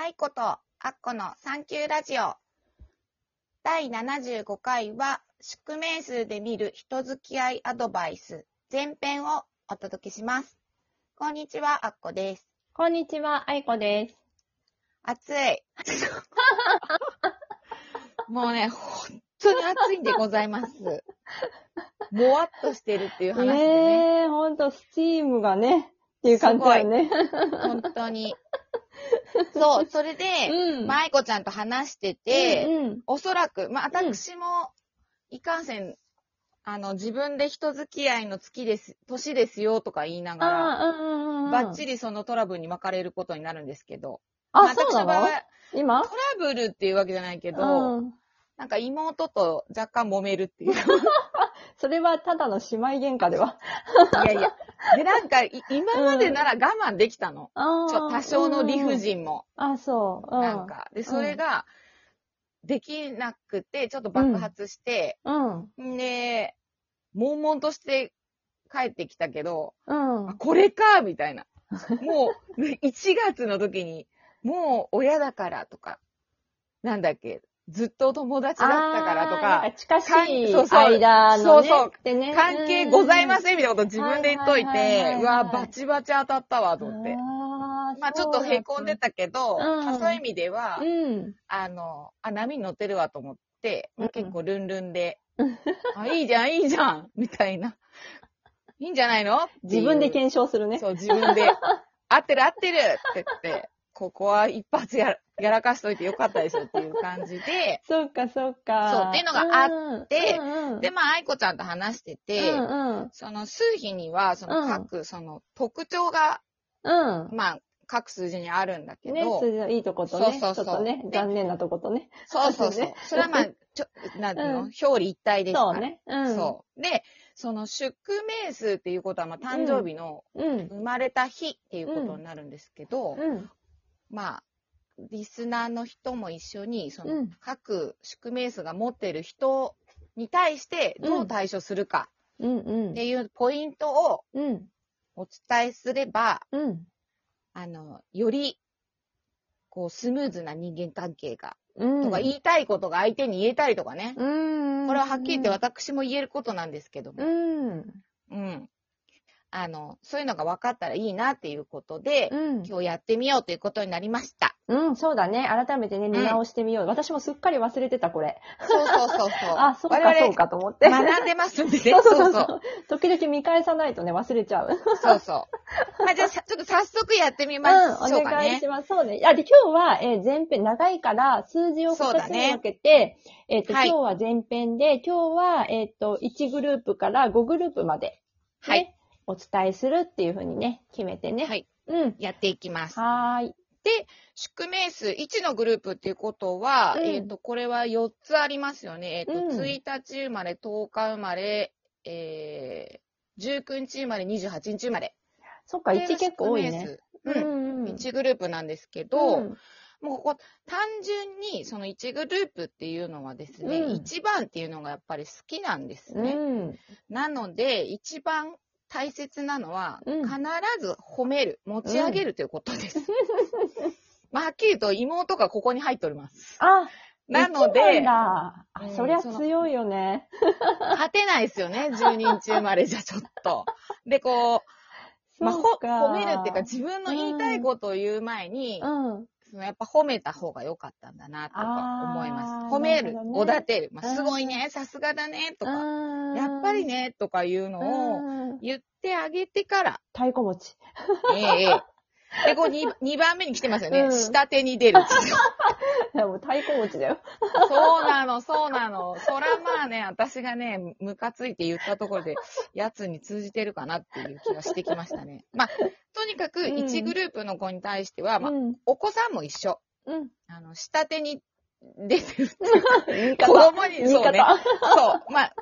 愛子とアッコのサンキューラジオ。第75回は、宿命数で見る人付き合いアドバイス前編をお届けします。こんにちは、アッコです。こんにちは、あいこです。暑い。もうね、本当に暑いんでございます。もわっとしてるっていう話でね。ねえ、ほんと、スチームがね、っていう感じだよね。本当に。そう、それで、うんまあ愛子ちゃんと話してて、うんうんおそらく、まあ、私も、いかんせん、あの、自分で人付き合いの月です、年ですよとか言いながうんうんうん。バッチリそのトラブルに巻かれることになるんですけど、あ、まそうなの私の場合は、今？トラブルっていうわけじゃないけど、うん。なんか妹と若干揉めるっていう。い それはただの姉妹喧嘩では。やいや。で、なんか、い今までなら我慢できたの。あちょ多少の理不。尽も。うんあ、そう。うん。なんか。で、それが、できなくて、ちょっと爆発して、うん。んで、悶々として帰ってきたけど、うんあ。これかみたいな。もう、1月の時に、もう親だからとか、なんだっけ、ずっと友達だったからとか、近しいそうそう間のね。そうそうね関係ございませんみたいなこと自分で言っといて、うわ、バチバチ当たったわ、と思って。まあちょっと凹んでたけど、うんそういう意味では、うん。あの、あ、波に乗ってるわと思って、うん結構ルンルンでうん、あ、いいじゃん、いいじゃん、みたいな。いいんじゃないの？自分で検証するね。そう、自分で、合ってる合ってるって言って、ここは一発やらやらかしといてよかったでしょっていう感じで、そうか、そうか。そうっていうのがあってうんうん、で、まあ、愛子ちゃんと話してて、うんうん。その数比には、そのうん各、その特徴が、うん。まあ、各数字にあるんだけね、ど、数字のいいとことね、そうそうそうちょっとね、で残念なとことね。そうそうそうね。それはまあ、ちょ、なんていうの、うん表裏一体ですか？ら。そうね。うん。そう。で、その宿命数っていうことは、まあ、誕生日の。生まれた日っていうことになるんですけど、うん。まあ、リスナーの人も一緒に、その、うん各宿命数が持ってる人に対してどう対処するかっていうポイントをうん。お伝えすれば、うん。あの、より、こう、スムーズな人間関係が、うん。とか、言いたいことが相手に言えたりとかね。うん。これははっきり言って私も言えることなんですけども。うん。うん。あの、そういうのが分かったらいいなっていうことで、うん。今日やってみようということになりました。うん、そうだね。改めてね、見直してみよう。私もすっかり忘れてた、これ。そうそうそうそう。あ、そうか、そうかと思って。学んでますんでね。そうそうそう。時々見返さないとね、忘れちゃう。そうそう。まあ、じゃあ、さちょっと早速やってみうん、ましょうかねお願いし。ます。そうね。あ、で、今日は、えー前編、長いから、数字を2つに分けて、えっ、と、はい今日は前編で、今日は、えっ、と、1グループから5グループまで、ね、はい。お伝えするっていうふうにね、決めてね。はい。うん。やっていきます。はーい。宿命数1のグループっていうことは、うんえっ、と、これは4つありますよね。えっ、と、うん1日生まれ、10日生まれ、えー、19日生まれ、28日生まれ。そっか、1これが結構多いね。宿命数。うん。うん。1グループなんですけど、うんもうここ、単純にその1グループっていうのはですね、うん1番っていうのがやっぱり好きなんですうね。ん。なので、一番大切なのは、うん必ず褒める、持ち上げるということです。まあ、はっきりと妹がここに入っております。あ、なのそうで、なんだ。あ、うんそりゃ強いよね。勝てないですよね、10人中生まれじゃちょっと。で、こう、まあ、ほそうか褒めるっていうか、自分の言いたいことを言う前に、うん。そのやっぱ褒めた方が良かったんだな、とか思います。褒めるなるほど、ねおだてる、まあ、うんすごいね、さすがだね、とか、うんやっぱり、ね、とかいうのをうん言ってあげてから、太鼓持ち。ええええで、こう 2, 二番目に来てますよね。うん下手に出る。もう太鼓持ちだよ。そうなの、そうなの。そらまあね、私がね、ムカついて言ったところで、やつに通じてるかなっていう気がしてきましたね。まあ、とにかくうん1グループの子に対しては、まあ、うん。お子さんも一緒。うん。あの、下手に出てる。子方。供に、そうね。方。そう。まあ、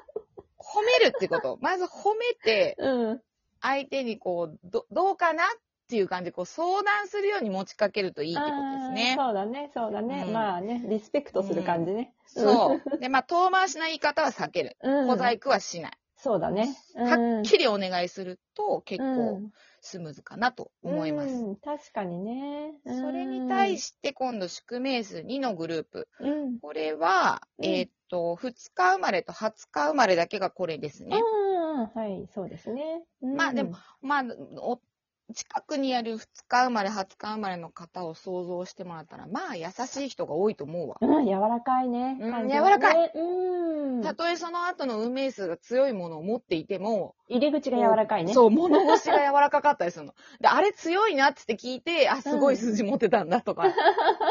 褒めるってこと。まず褒めて、うん。相手にこう、ど、どうかなっていう感じで、こう、相談するように持ちかけるといいってことですねあー。そうだね、そうだね。うんまあね、リスペクトする感じね。そう。で、まあ、遠回しな言い方は避ける。うん。小細工はしない。そうだね。はっきりお願いすると、結構、スムーズかなと思います。うん、確かにね。それに対しして今度宿命数2のグループ。て、うん。これは、うんえーっと、2日生まれと20日生まれだけがこれですね。うん、はい、そうですね。うんまあでも、まあ、お近くにある2日生まれ、20日生まれの方を想像してもらったら、まあ優しい人が多いと思うわ。うん、柔らかいね。うん柔らかね。うん。たとえその後の運命数が強いものを持っていても、入り口が柔らかいね。そう、物腰が柔らかかったりするの。で、あれ強いなって聞いて、あ、すごい数字持ってたんだとか、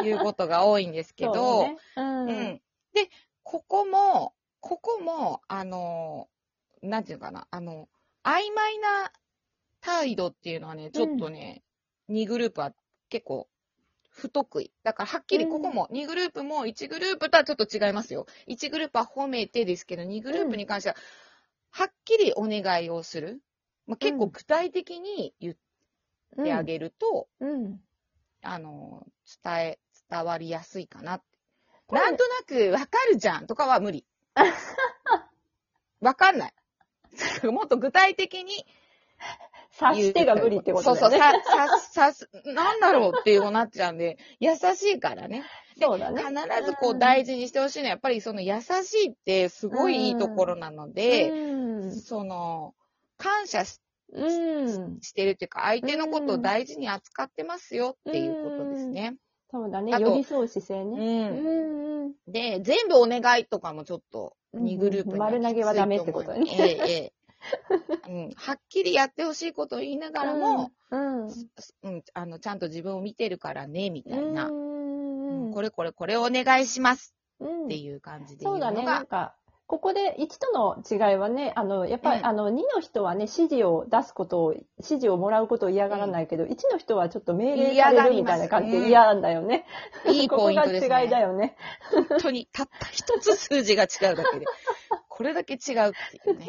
いうことが多いんですけど、だねうん。うん。で、ここも、ここも、あの、なんていうのかな、あの、曖昧な態度っていうのはね、ちょっとね、2グループは結構不得意。だからはっきりここも、2グループも1グループとはちょっと違いますよ。1グループは褒めてですけど、2グループに関しては、はっきりお願いをする。まあ、結構具体的に言ってあげると、うん。あの、伝え、伝わりやすいかな。なんとなくわかるじゃんとかは無理。わかんない。もっと具体的に察してが無理ってことね。そうそう、さ、さ、さす、なんだろうっていうなっちゃうんで、優しいからね。そうだね。必ずこう大事にしてほしいのは、やっぱりその優しいってすごいいいところなので、うん。その、感謝しうん。してるっていうか、相手のことを大事に扱ってますよっていうことですね。そうだね。あと寄り添う姿勢う。ね。うんん。で、全部お願いとかもちょっと、2グループに丸投げはダメってことねええ、ええ。うん、はっきりやってほしいことを言いながらも、うん。うん、あの、ちゃんと自分を見てるからね、みたいな。うん。これこれこれお願いしますうんっていう感じで言そううだね。なのがん、か、ここで1との違いはね、あの、やっぱり、うんあの、2の人はね、指示を出すことを、指示をもらうことを嫌がらないけど、1の人はちょっと命令されるみたいな感じで嫌なんだよね。いいポイントですここが違いだね。よね。本当に、たった一つ数字が違うだけで、これだけ違うっていうね、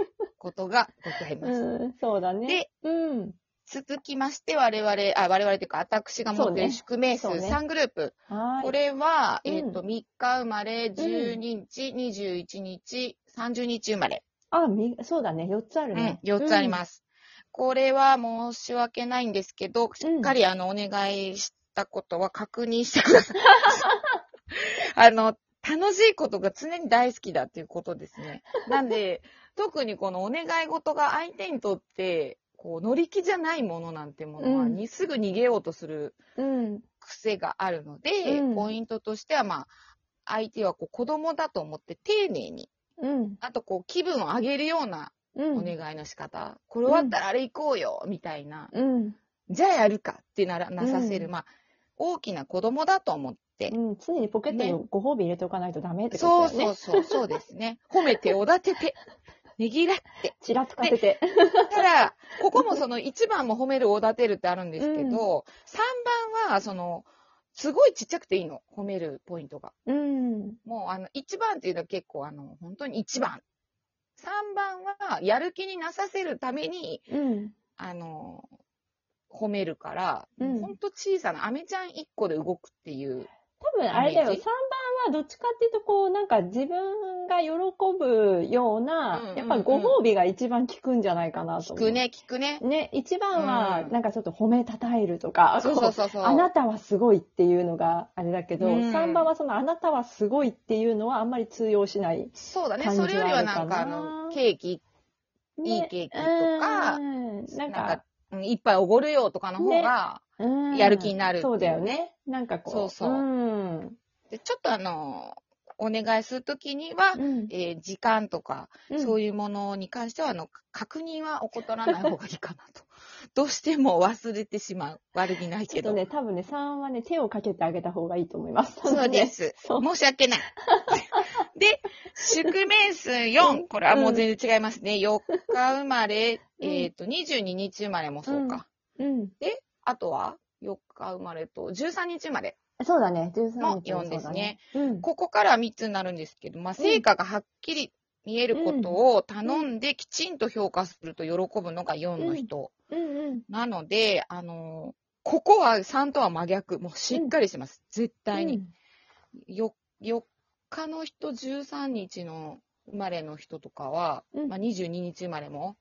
ことがございます。うん、そうだね。で、うん。続きまして、我々、あ、我々というか、私が持っている宿命数そうね3グループ。はい。これは、うんえっ、と、3日生まれ、12日、21日、30日生まれ。あ、み、そうだね。4つあるうんね。、4つあります。これは申し訳ないんですけど、しっかりあの、お願いしたことは確認してください。あの、楽しいことが常に大好きだっていうことですね。なんで、特にこのお願い事が相手にとって、こう、乗り気じゃないものなんてものは、うんにすぐ逃げようとする。癖があるので、うんポイントとしては、まあ、相手はこう子供だと思って丁寧に、うん。あとこう気分を上げるようなうん。お願いの仕方、これ終わったらあれ行こうよ、みたいな、うん。じゃあやるかってならなさせる、うんまあ、大きな子供だと思って、うん。常にポケットにご褒美入れておかないとダメってことそうだよね。そうそう、そうですね。褒めて、おだてて、ねぎらって。ちらつかせて。ただ、ここもその1番も褒める、おだてるってあるんですけど、うん3番は、その、すごいちっちゃくていいの、褒めるポイントが。うん。もう、あの、1番っていうのは結構、あの、本当に1番。3番は、やる気になさせるために、うん。あの、褒めるから、うんほんと小さな、アメちゃん1個で動くっていう。多分あれだよ、3イメージ番はどっちかっていうと、こう、なんか自分が喜ぶような、うんうんうんやっぱご褒美が一番効くんじゃないかなと思う。聞く。ね、聞くね。ね、一番はう、んなんかちょっと褒めたたえるとか、そうそうそうそう。あなたはすごいっていうのがあれだけど、うん3番はそのあなたはすごいっていうのはあんまり通用しない。そうだね。感じはそれよりはなんか、あの、ケーキ、ねいいケーキとかうんなんか一杯おごるよとかの方が、うんやる気になるっていうそうだよね。なんかこう。そうそううん。でちょっとあの、お願いするときには、うんえー時間とか、うんそういうものに関しては、あの、確認は怠らない方がいいかなと。どうしても忘れてしまう。悪気ないけど。ちょっとね、多分ね、3はね、手をかけてあげた方がいいと思います。そうです。申し訳ない。で、宿命数4。これはもう全然違いますね。4日生まれ、うんえっ、と、22日生まれもそうか。うん。あとは、4日生まれと、13日生まれそうだね、13の日も4ですね。そうだね。ここから3つになるんですけど、まあ、成果がはっきり見えることを頼んできちんと評価すると喜ぶのが4の人。うん。うんうん。なので、あのーここは3とは真逆。もうしっかりします。絶対に。よ4日の人、13日の生まれの人とかは、うんまあ、22日生まれも、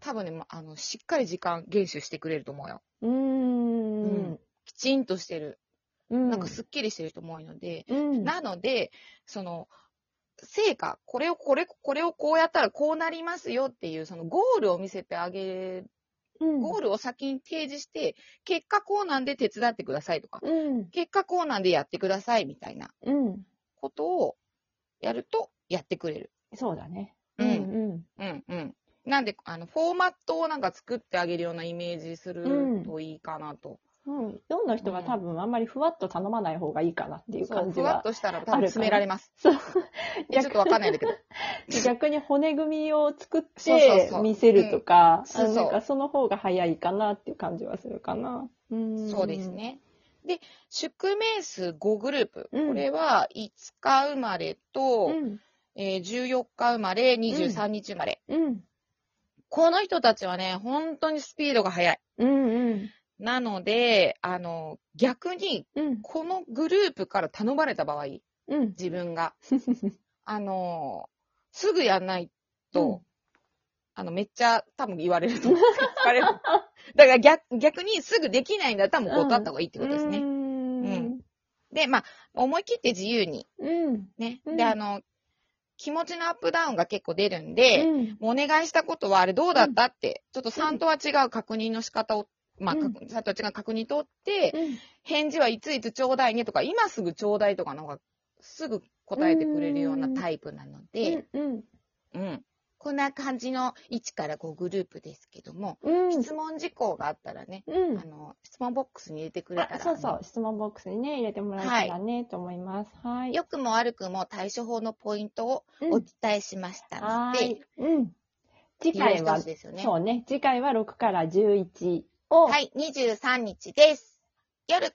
多分ね、まあの、しっかり時間厳守してくれると思うよ。うーん。きちんとしてる。うん。なんかすっきりしてる人も多いので、うん。なので、その、成果、これを、これ、これをこうやったらこうなりますよっていう、そのゴールを見せてあげる、うん、ゴールを先に提示して、結果こうなんで手伝ってくださいとか、うん。結果こうなんでやってくださいみたいなうん。ことをやるとやってくれる。そうだね。うんうん。うんうん。なんで、あの、フォーマットをなんか作ってあげるようなイメージするといいかなと。うん。うん。読んだ人が多分あんまりふわっと頼まない方がいいかなっていう感じは。ふわっとしたら多分詰められます。そう。ちょっとわかんないんだけど。逆に骨組みを作ってそう見せるとか、うんそうそうあのなんかその方が早いかなっていう感じはするかな。うんそうです。ね。で、宿命数5グループ。うんこれは5日生まれと、うん。えー14日生まれ、23日生まれ。うん。この人たちはね、本当にスピードが速い。うんうん。なので、あの、逆に、うん。このグループから頼まれた場合、うん。自分が、あの、すぐやんないと、うんあの、めっちゃ多分言われると思う。れる。だから逆逆にすぐできないんだったらもう断った方がいいってことですね。うん。で、まあ、思い切って自由にうん。ね。うんで、あの、気持ちのアップダウンが結構出るんで、うん。もうお願いしたことはあれどうだったって、ちょっと3とは違う確認の仕方を、まあ、うんか3とは違う確認取って、うん返事はいついつちょうだいねとか、今すぐちょうだいとかの方がすぐ答えてくれるようなタイプなので、うん。うん。こんな感じの1から5グループですけども、うん。質問事項があったらね、うんあ。の、質問ボックスに入れてくれたあら、そうそう、質問ボックスにね、入れてもらえたらね、と思います。はい。良くも悪くも対処法のポイントをうんお伝えしましたので、はい。うん。は、しいですよね。そうね、次回は6から11を、はい、23日です。夜